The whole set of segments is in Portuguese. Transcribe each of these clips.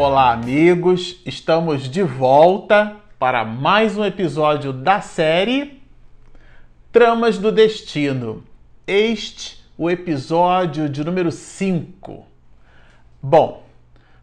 Olá, amigos! Estamos de volta para mais um episódio da série Tramas do Destino. Este o episódio de número 5. Bom,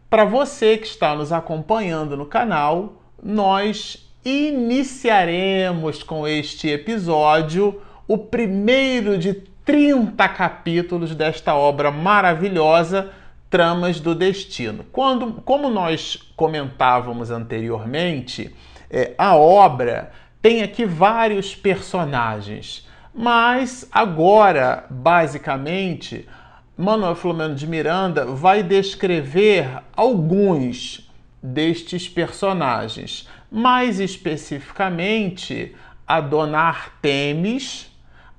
para você que está nos acompanhando no canal, nós iniciaremos com este episódio o primeiro de 30 capítulos desta obra maravilhosa tramas do destino. Quando, como nós comentávamos anteriormente, é, a obra tem aqui vários personagens, mas agora, basicamente, Manuel Filomeno de Miranda vai descrever alguns destes personagens, mais especificamente a Dona Artemis,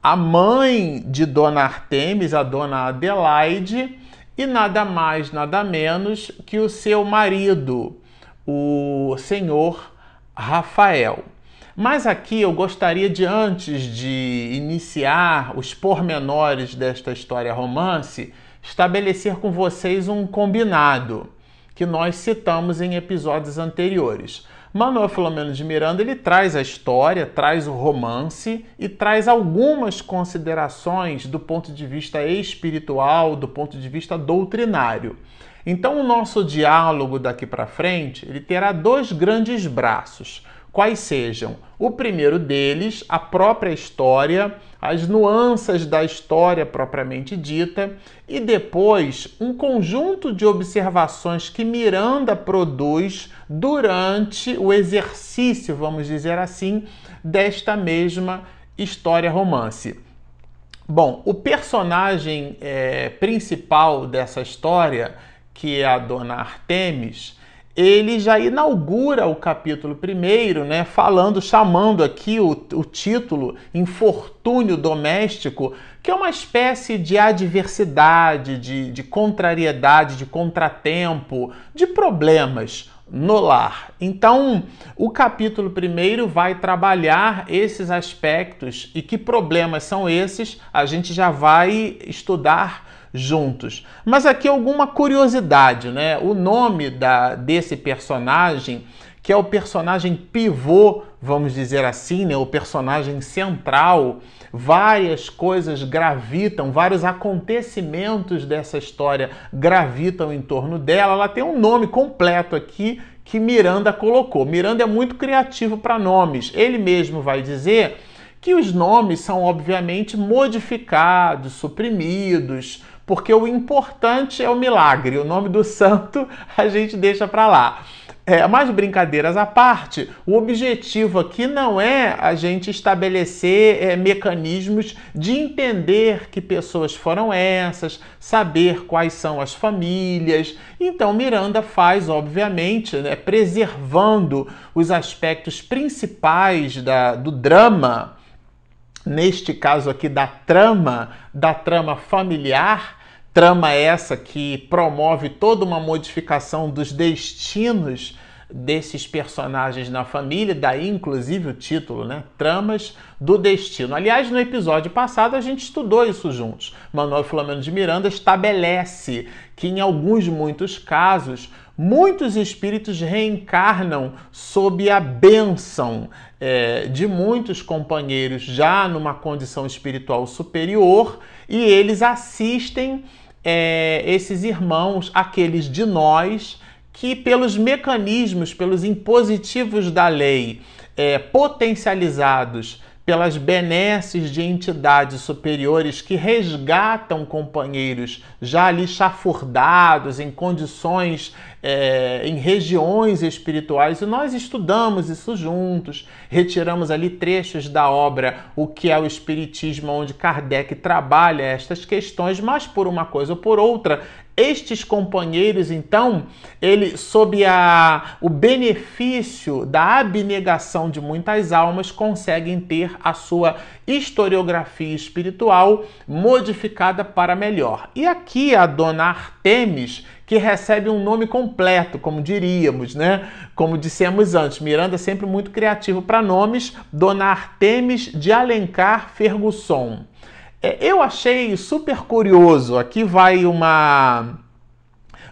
a mãe de Dona Artemis, a Dona Adelaide, e nada mais, nada menos que o seu marido, o senhor Rafael. Mas aqui eu gostaria de, antes de iniciar os pormenores desta história romance, estabelecer com vocês um combinado que nós citamos em episódios anteriores. Manuel Filomeno de Miranda ele traz a história, traz o romance e traz algumas considerações do ponto de vista espiritual, do ponto de vista doutrinário. Então o nosso diálogo daqui para frente, ele terá dois grandes braços quais sejam o primeiro deles, a própria história, as nuances da história propriamente dita, e depois um conjunto de observações que Miranda produz durante o exercício, vamos dizer assim, desta mesma história romance. Bom, o personagem é, principal dessa história, que é a dona Artemis, ele já inaugura o capítulo primeiro, né, falando, chamando aqui o, o título Infortúnio Doméstico, que é uma espécie de adversidade, de, de contrariedade, de contratempo, de problemas no lar. Então, o capítulo primeiro vai trabalhar esses aspectos e que problemas são esses, a gente já vai estudar juntos. Mas aqui alguma curiosidade, né? O nome da, desse personagem, que é o personagem pivô, vamos dizer assim, né? o personagem central, várias coisas gravitam, vários acontecimentos dessa história gravitam em torno dela. Ela tem um nome completo aqui que Miranda colocou. Miranda é muito criativo para nomes. Ele mesmo vai dizer que os nomes são obviamente modificados, suprimidos, porque o importante é o milagre. O nome do santo a gente deixa para lá. É, mas brincadeiras à parte, o objetivo aqui não é a gente estabelecer é, mecanismos de entender que pessoas foram essas, saber quais são as famílias. Então, Miranda faz, obviamente, né, preservando os aspectos principais da, do drama, neste caso aqui da trama, da trama familiar, Trama essa que promove toda uma modificação dos destinos desses personagens na família, daí inclusive o título, né? Tramas do Destino. Aliás, no episódio passado a gente estudou isso juntos. Manuel Filomeno de Miranda estabelece que em alguns muitos casos muitos espíritos reencarnam sob a bênção é, de muitos companheiros já numa condição espiritual superior e eles assistem é, esses irmãos, aqueles de nós que, pelos mecanismos, pelos impositivos da lei, é, potencializados pelas benesses de entidades superiores que resgatam companheiros já ali chafurdados, em condições, é, em regiões espirituais, e nós estudamos isso juntos, retiramos ali trechos da obra O que é o Espiritismo, onde Kardec trabalha estas questões, mas por uma coisa ou por outra, estes companheiros, então, ele, sob a, o benefício da abnegação de muitas almas, conseguem ter a sua historiografia espiritual modificada para melhor. E aqui a dona Artemis, que recebe um nome completo, como diríamos, né? Como dissemos antes, Miranda é sempre muito criativo para nomes, Dona Artemis de Alencar Fergusson. É, eu achei super curioso. Aqui vai uma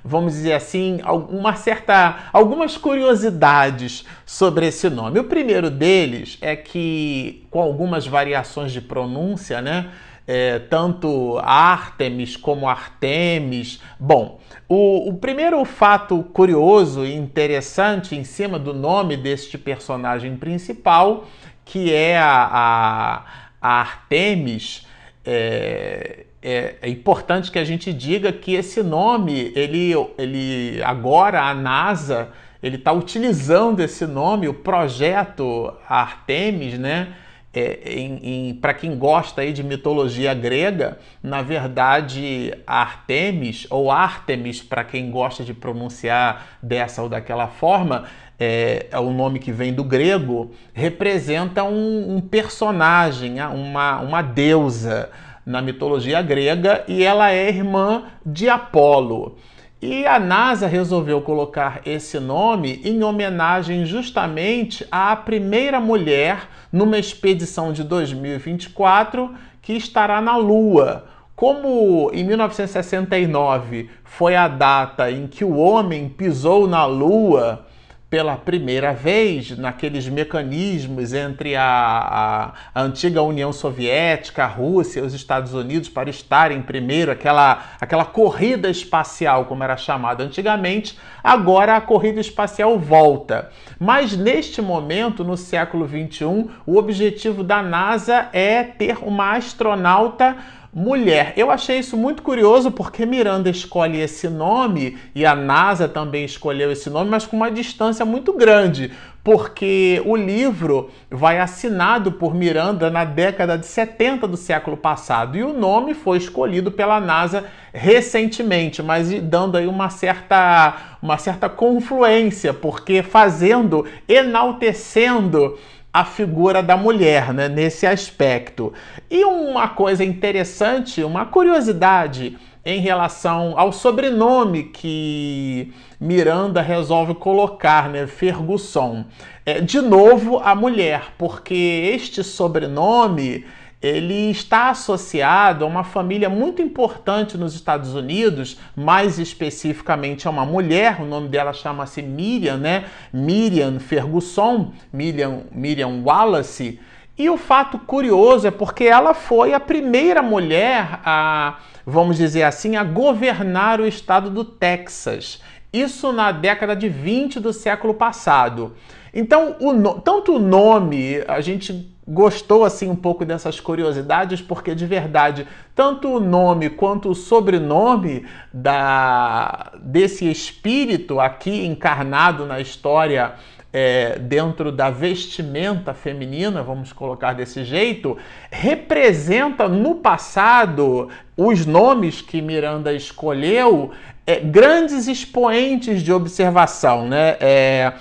vamos dizer assim, uma certa, algumas curiosidades sobre esse nome. O primeiro deles é que, com algumas variações de pronúncia, né? É, tanto Artemis como Artemis. Bom, o, o, primeiro fato curioso e interessante em cima do nome deste personagem principal, que é a, a, a Artemis, é, é, é, importante que a gente diga que esse nome, ele, ele agora a NASA, ele está utilizando esse nome, o projeto Artemis, né? É, para quem gosta aí de mitologia grega, na verdade, Artemis, ou Artemis, para quem gosta de pronunciar dessa ou daquela forma, é, é, o nome que vem do grego, representa um, um personagem, uma, uma deusa na mitologia grega e ela é irmã de Apolo. E a NASA resolveu colocar esse nome em homenagem justamente à primeira mulher numa expedição de 2024 que estará na Lua. Como em 1969 foi a data em que o homem pisou na Lua, pela primeira vez naqueles mecanismos entre a, a, a, antiga União Soviética, a Rússia e os Estados Unidos para estarem primeiro, aquela, aquela corrida espacial, como era chamada antigamente, agora a corrida espacial volta. Mas neste momento, no século XXI, o objetivo da NASA é ter uma astronauta mulher. Eu achei isso muito curioso porque Miranda escolhe esse nome e a NASA também escolheu esse nome, mas com uma distância muito grande, porque o livro vai assinado por Miranda na década de 70 do século passado e o nome foi escolhido pela NASA recentemente, mas dando aí uma certa uma certa confluência, porque fazendo, enaltecendo a figura da mulher né, nesse aspecto. E uma coisa interessante, uma curiosidade em relação ao sobrenome que Miranda resolve colocar, né, Ferguson. É, de novo, a mulher, porque este sobrenome ele está associado a uma família muito importante nos Estados Unidos, mais especificamente a uma mulher, o nome dela chama-se Miriam, né? Miriam Ferguson, Miriam, Miriam Wallace. E o fato curioso é porque ela foi a primeira mulher a, vamos dizer assim, a governar o estado do Texas. Isso na década de 20 do século passado. Então, o, tanto o nome, a gente gostou assim um pouco dessas curiosidades, porque de verdade, tanto o nome quanto o sobrenome da desse espírito aqui encarnado na história é, dentro da vestimenta feminina, vamos colocar desse jeito, representa no passado os nomes que Miranda escolheu é, grandes expoentes de observação, né? É,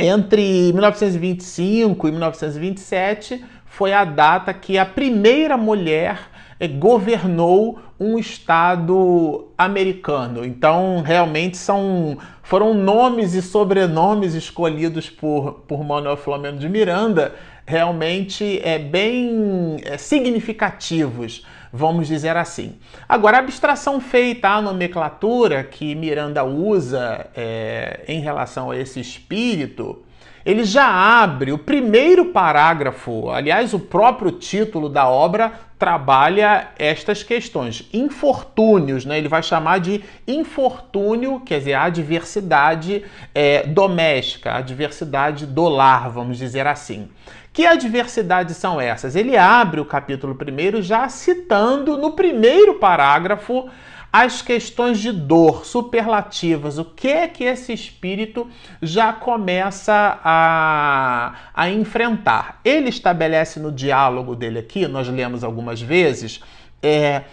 entre 1925 e 1927 foi a data que a primeira mulher eh, governou um estado americano. Então, realmente são foram nomes e sobrenomes escolhidos por, por Manuel Flamengo de Miranda, realmente é bem é, significativos vamos dizer assim. Agora, a abstração feita à nomenclatura que Miranda usa é, em relação a esse espírito, ele já abre o primeiro parágrafo, aliás, o próprio título da obra trabalha estas questões. Infortúnios, né? ele vai chamar de infortúnio, quer dizer, a adversidade é, doméstica, a adversidade do lar, vamos dizer assim. Que adversidades são essas? Ele abre o capítulo primeiro já citando no primeiro parágrafo as questões de dor superlativas, o que é que esse espírito já começa a, a enfrentar. Ele estabelece no diálogo dele aqui, nós lemos algumas vezes, é,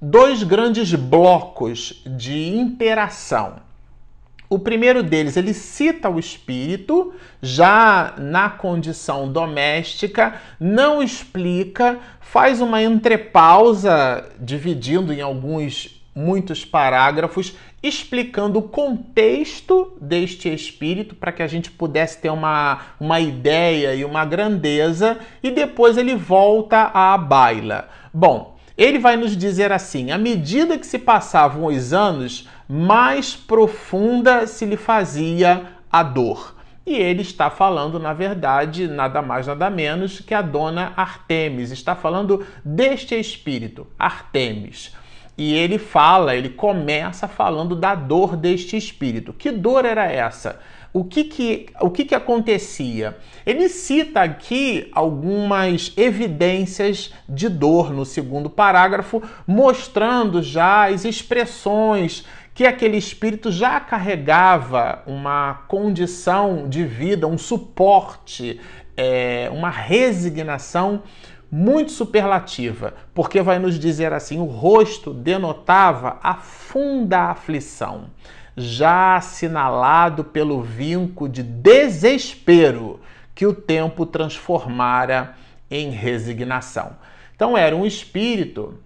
dois grandes blocos de interação. O primeiro deles, ele cita o espírito, já na condição doméstica, não explica, faz uma entrepausa, dividindo em alguns, muitos parágrafos, explicando o contexto deste espírito para que a gente pudesse ter uma, uma ideia e uma grandeza, e depois ele volta à baila. Bom, ele vai nos dizer assim: à medida que se passavam os anos, mais profunda se lhe fazia a dor. E ele está falando, na verdade, nada mais, nada menos que a dona Artemis. Está falando deste espírito, Artemis. E ele fala, ele começa falando da dor deste espírito. Que dor era essa? o que que, o que que acontecia? Ele cita aqui algumas evidências de dor no segundo parágrafo, mostrando já as expressões que aquele espírito já carregava uma condição de vida, um suporte, é, uma resignação muito superlativa, porque vai nos dizer assim: o rosto denotava a funda aflição já assinalado pelo vinco de desespero que o tempo transformara em resignação. Então, era um espírito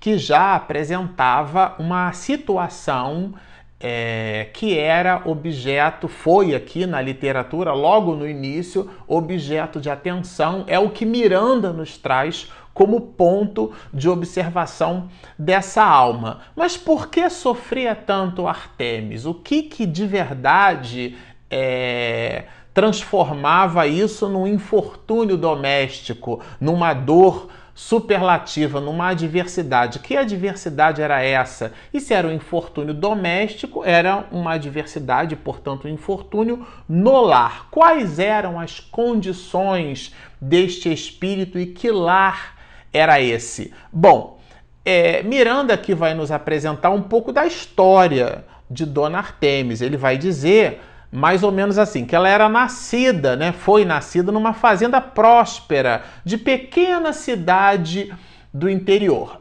que já apresentava uma situação é, que era objeto, foi aqui na literatura, logo no início, objeto de atenção, é o que Miranda nos traz como ponto de observação dessa alma. Mas por que sofria tanto Artemis? O que, que de verdade é, transformava isso num infortúnio doméstico, numa dor superlativa, numa adversidade. Que adversidade era essa? E se era um infortúnio doméstico, era uma adversidade, portanto, um infortúnio no lar. Quais eram as condições deste espírito e que lar era esse? Bom, é, Miranda aqui vai nos apresentar um pouco da história de Dona Artemis. Ele vai dizer mais ou menos assim, que ela era nascida, né, foi nascida numa fazenda próspera de pequena cidade do interior.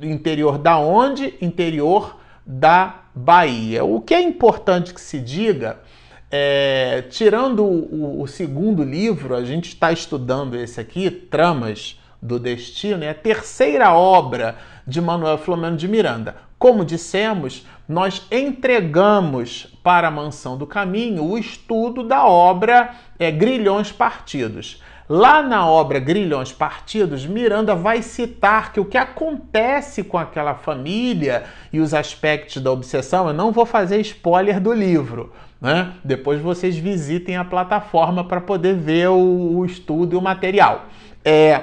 Interior da onde? Interior da Bahia. O que é importante que se diga, é, tirando o, o segundo livro, a gente está estudando esse aqui, Tramas do Destino, é a terceira obra de Manuel Flamengo de Miranda. Como dissemos, nós entregamos para a Mansão do Caminho o estudo da obra é, Grilhões Partidos. Lá na obra Grilhões Partidos, Miranda vai citar que o que acontece com aquela família e os aspectos da obsessão, eu não vou fazer spoiler do livro, né? Depois vocês visitem a plataforma para poder ver o, o estudo e o material. É,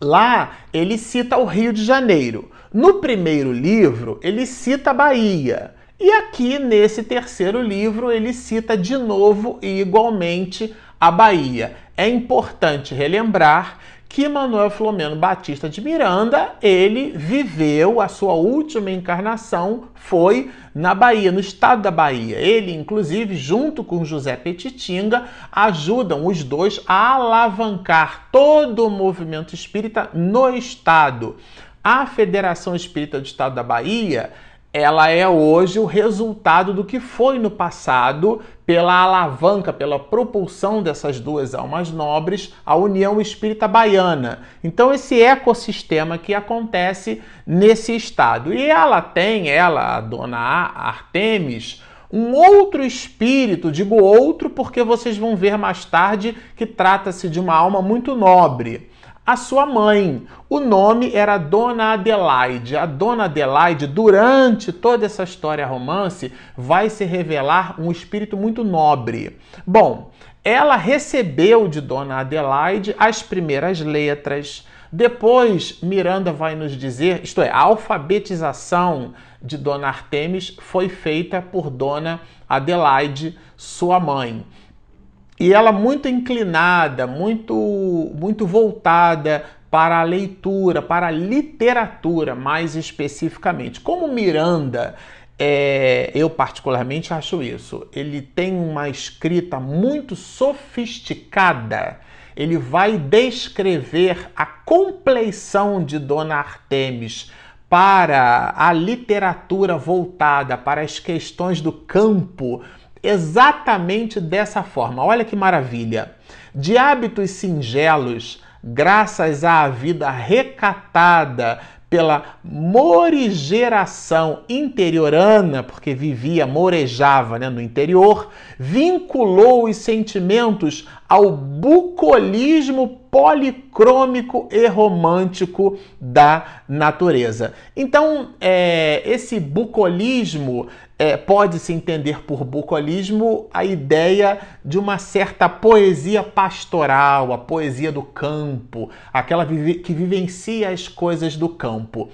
Lá ele cita o Rio de Janeiro. No primeiro livro, ele cita a Bahia. E aqui nesse terceiro livro, ele cita de novo e igualmente a Bahia. É importante relembrar que Manuel Flomeno Batista de Miranda, ele viveu a sua última encarnação foi na Bahia, no estado da Bahia. Ele, inclusive, junto com José Petitinga, ajudam os dois a alavancar todo o movimento espírita no estado. A Federação Espírita do Estado da Bahia, ela é hoje o resultado do que foi no passado pela alavanca, pela propulsão dessas duas almas nobres, a União Espírita Baiana. Então esse ecossistema que acontece nesse estado. E ela tem, ela, a dona Artemis, um outro espírito, digo outro porque vocês vão ver mais tarde que trata-se de uma alma muito nobre a sua mãe. O nome era Dona Adelaide. A Dona Adelaide, durante toda essa história romance, vai se revelar um espírito muito nobre. Bom, ela recebeu de Dona Adelaide as primeiras letras. Depois, Miranda vai nos dizer, isto é, a alfabetização de Dona Artemis foi feita por Dona Adelaide, sua mãe e ela muito inclinada, muito, muito voltada para a leitura, para a literatura mais especificamente. Como Miranda, é, eu particularmente acho isso, ele tem uma escrita muito sofisticada. Ele vai descrever a compleição de Dona Artemis para a literatura voltada para as questões do campo, exatamente dessa forma. Olha que maravilha! De hábitos singelos, graças à vida recatada pela morigeração interiorana, porque vivia, morejava né, no interior, vinculou os sentimentos ao bucolismo policrômico e romântico da natureza. Então, é, esse bucolismo é, pode-se entender por bucolismo a ideia de uma certa poesia pastoral, a poesia do campo, aquela que vivencia as coisas do campo.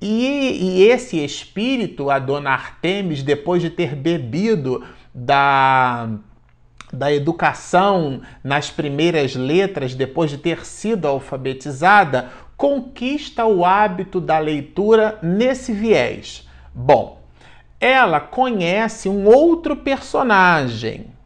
E, e esse espírito, a dona Artemis, depois de ter bebido da da educação nas primeiras letras, depois de ter sido alfabetizada, conquista o hábito da leitura nesse viés. Bom, ela conhece um outro personagem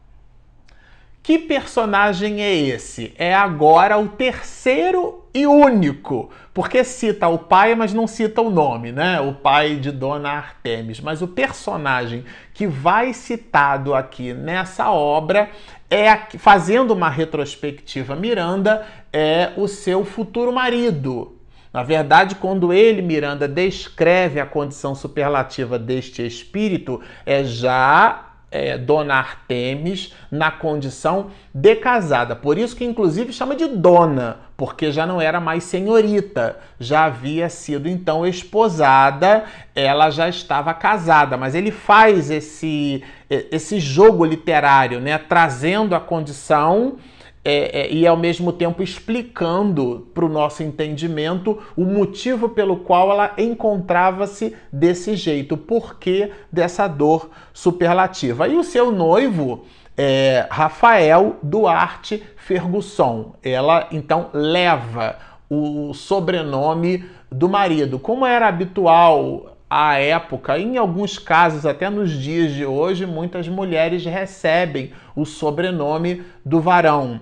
que personagem é esse? É agora o terceiro e único, porque cita o pai, mas não cita o nome, né? O pai de Dona Artemis. Mas o personagem que vai citado aqui nessa obra é fazendo uma retrospectiva Miranda é o seu futuro marido. Na verdade, quando ele, Miranda, descreve a condição superlativa deste espírito, é já é, Dona Artemis na condição de casada. Por isso que inclusive chama de dona, porque já não era mais senhorita, já havia sido então esposada, ela já estava casada, mas ele faz esse esse jogo literário, né, trazendo a condição é, é, e ao mesmo tempo explicando para o nosso entendimento o motivo pelo qual ela encontrava-se desse jeito, o porquê dessa dor superlativa. E o seu noivo, é, Rafael Duarte Fergusson, ela então leva o sobrenome do marido, como era habitual à época, em alguns casos, até nos dias de hoje, muitas mulheres recebem o sobrenome do varão.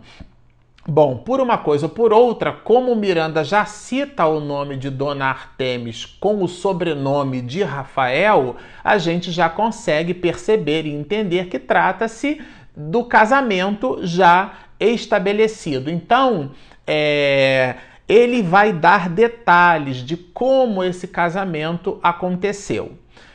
Bom, por uma coisa ou por outra, como Miranda já cita o nome de Dona Artemis com o sobrenome de Rafael, a gente já consegue perceber e entender que trata-se do casamento já estabelecido. Então, é, ele vai dar detalhes de como esse casamento aconteceu.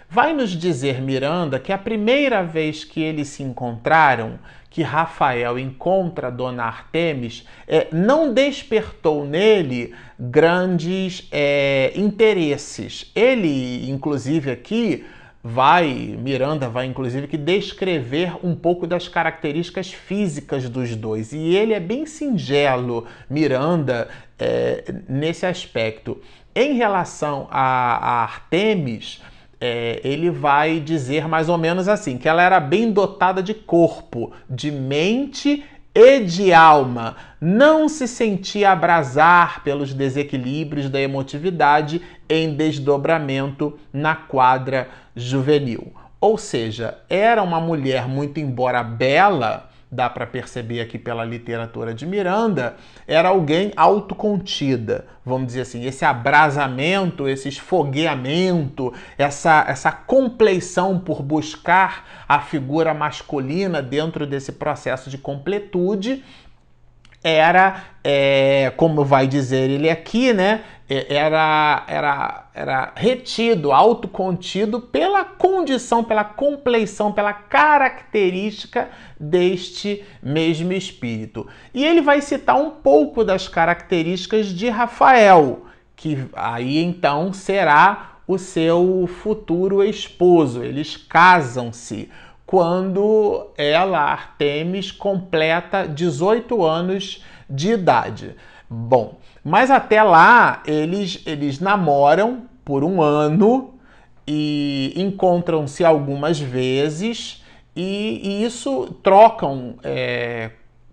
Vai nos dizer Miranda que a primeira vez que eles se encontraram, que Rafael encontra Dona Artemis, é, não despertou nele grandes é, interesses. Ele, inclusive, aqui vai, Miranda vai inclusive que descrever um pouco das características físicas dos dois. E ele é bem singelo, Miranda, é, nesse aspecto. Em relação a, a Artemis, é, ele vai dizer mais ou menos assim: que ela era bem dotada de corpo, de mente e de alma, não se sentia abrasar pelos desequilíbrios da emotividade em desdobramento na quadra juvenil. Ou seja, era uma mulher muito embora bela, dá para perceber aqui pela literatura de Miranda, era alguém autocontida, vamos dizer assim, esse abrasamento, esse esfogueamento, essa, essa compleição por buscar a figura masculina dentro desse processo de completude era, é, como vai dizer ele aqui, né? É, era, era, era retido, autocontido pela condição, pela compleição, pela característica deste mesmo espírito. E ele vai citar um pouco das características de Rafael, que aí então será o seu futuro esposo. Eles casam-se quando ela, Artemis, completa 18 anos de idade. Bom, mas até lá eles, eles namoram por um ano e encontram-se algumas vezes e, e isso trocam é,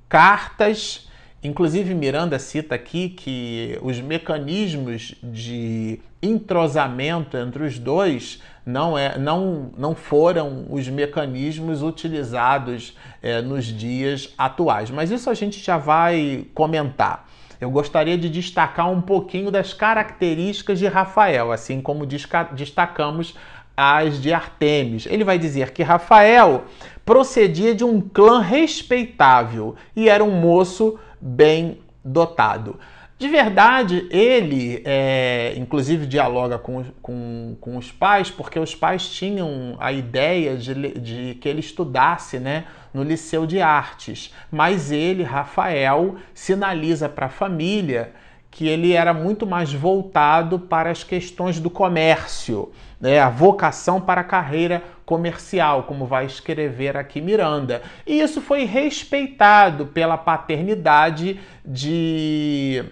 cartas. Inclusive, Miranda cita aqui que os mecanismos de entrosamento entre os dois não, é, não, não foram os mecanismos utilizados é, nos dias atuais. Mas isso a gente já vai comentar. Eu gostaria de destacar um pouquinho das características de Rafael, assim como destacamos as de Artemis. Ele vai dizer que Rafael procedia de um clã respeitável e era um moço bem dotado. De verdade, ele, é, inclusive, dialoga com, com, com os pais, porque os pais tinham a ideia de, de que ele estudasse né, no Liceu de Artes, mas ele, Rafael, sinaliza para a família que ele era muito mais voltado para as questões do comércio, né, a vocação para a carreira comercial, como vai escrever aqui Miranda. E isso foi respeitado pela paternidade de,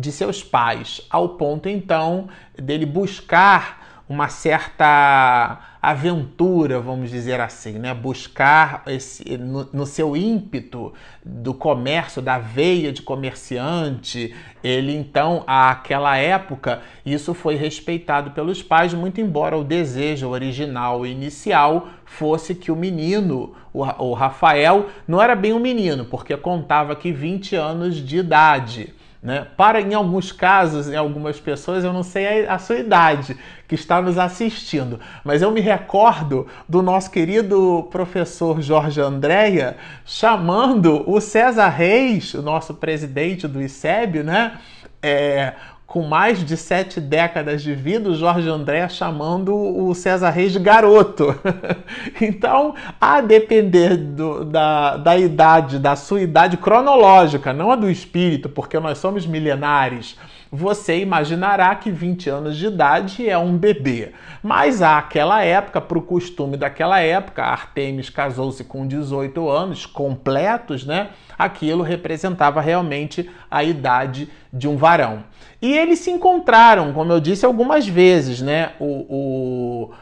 de seus pais, ao ponto então dele buscar uma certa aventura, vamos dizer assim, né? Buscar esse, no, no, seu ímpeto do comércio, da veia de comerciante, ele então, àquela época, isso foi respeitado pelos pais, muito embora o desejo original e inicial fosse que o menino, o, o Rafael, não era bem um menino, porque contava que 20 anos de idade né? Para, em alguns casos, em algumas pessoas, eu não sei a, a, sua idade que está nos assistindo, mas eu me recordo do nosso querido professor Jorge Andréia chamando o César Reis, o nosso presidente do ICEB, né? É, com mais de sete décadas de vida, o Jorge André chamando o César Reis de garoto. então, a depender do, da, da idade, da sua idade cronológica, não a do espírito, porque nós somos milenares, você imaginará que 20 anos de idade é um bebê. Mas àquela época, para o costume daquela época, Artemis casou-se com 18 anos completos, né? Aquilo representava realmente a idade de um varão. E eles se encontraram, como eu disse algumas vezes, né? O,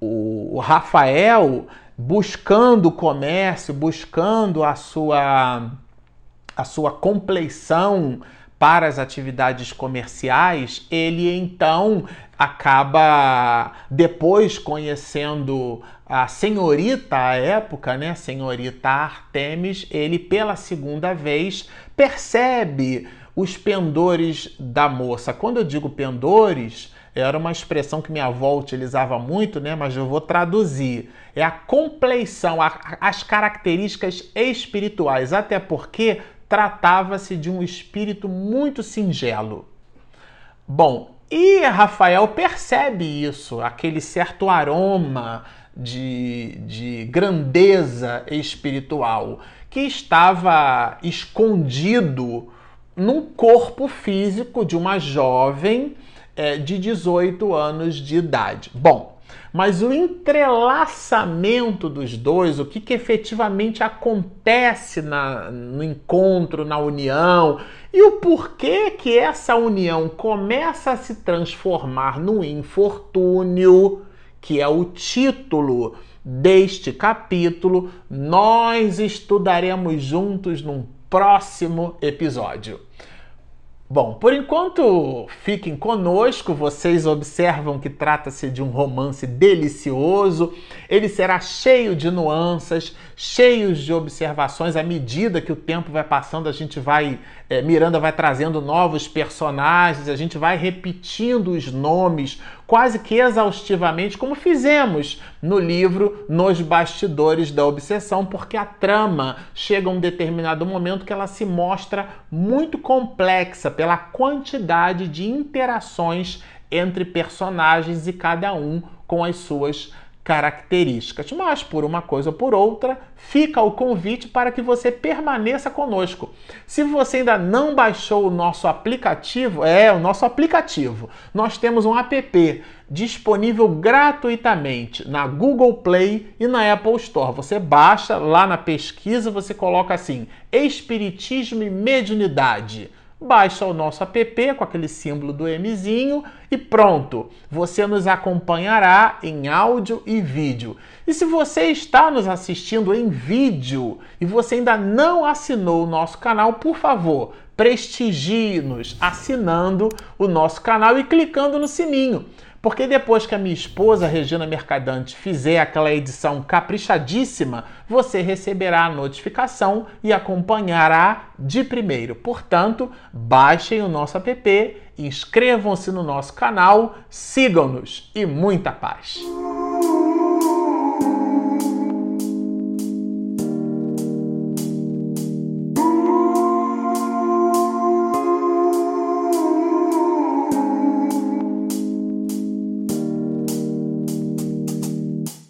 o, o Rafael buscando o comércio, buscando a sua, a sua compleição para as atividades comerciais, ele então acaba depois conhecendo a senhorita à época, né, senhorita Artemis, ele pela segunda vez percebe os pendores da moça. Quando eu digo pendores, era uma expressão que minha avó utilizava muito, né? Mas eu vou traduzir. É a compleição, a, as características espirituais, até porque tratava-se de um espírito muito singelo. Bom, e Rafael percebe isso, aquele certo aroma de, de grandeza espiritual que estava escondido num corpo físico de uma jovem é, de 18 anos de idade. Bom, mas o entrelaçamento dos dois, o que, que efetivamente acontece na, no encontro, na união, e o porquê que essa união começa a se transformar no infortúnio, que é o título deste capítulo, nós estudaremos juntos num próximo episódio. Bom, por enquanto fiquem conosco, vocês observam que trata-se de um romance delicioso, ele será cheio de nuances, cheio de observações. À medida que o tempo vai passando, a gente vai, é, Miranda vai trazendo novos personagens, a gente vai repetindo os nomes quase que exaustivamente, como fizemos no livro Nos Bastidores da Obsessão, porque a trama chega a um determinado momento que ela se mostra muito complexa pela quantidade de interações entre personagens e cada um com as suas características. Mas por uma coisa ou por outra, fica o convite para que você permaneça conosco. Se você ainda não baixou o nosso aplicativo, é o nosso aplicativo. Nós temos um app disponível gratuitamente na Google Play e na Apple Store. Você baixa lá na pesquisa, você coloca assim: Espiritismo e Mediunidade baixa o nosso app com aquele símbolo do Mzinho e pronto, você nos acompanhará em áudio e vídeo. E se você está nos assistindo em vídeo e você ainda não assinou o nosso canal, por favor, prestigie-nos assinando o nosso canal e clicando no sininho. Porque depois que a minha esposa Regina Mercadante fizer aquela edição caprichadíssima, você receberá a notificação e acompanhará de primeiro. Portanto, baixem o nosso app, inscrevam-se no nosso canal, sigam-nos e muita paz!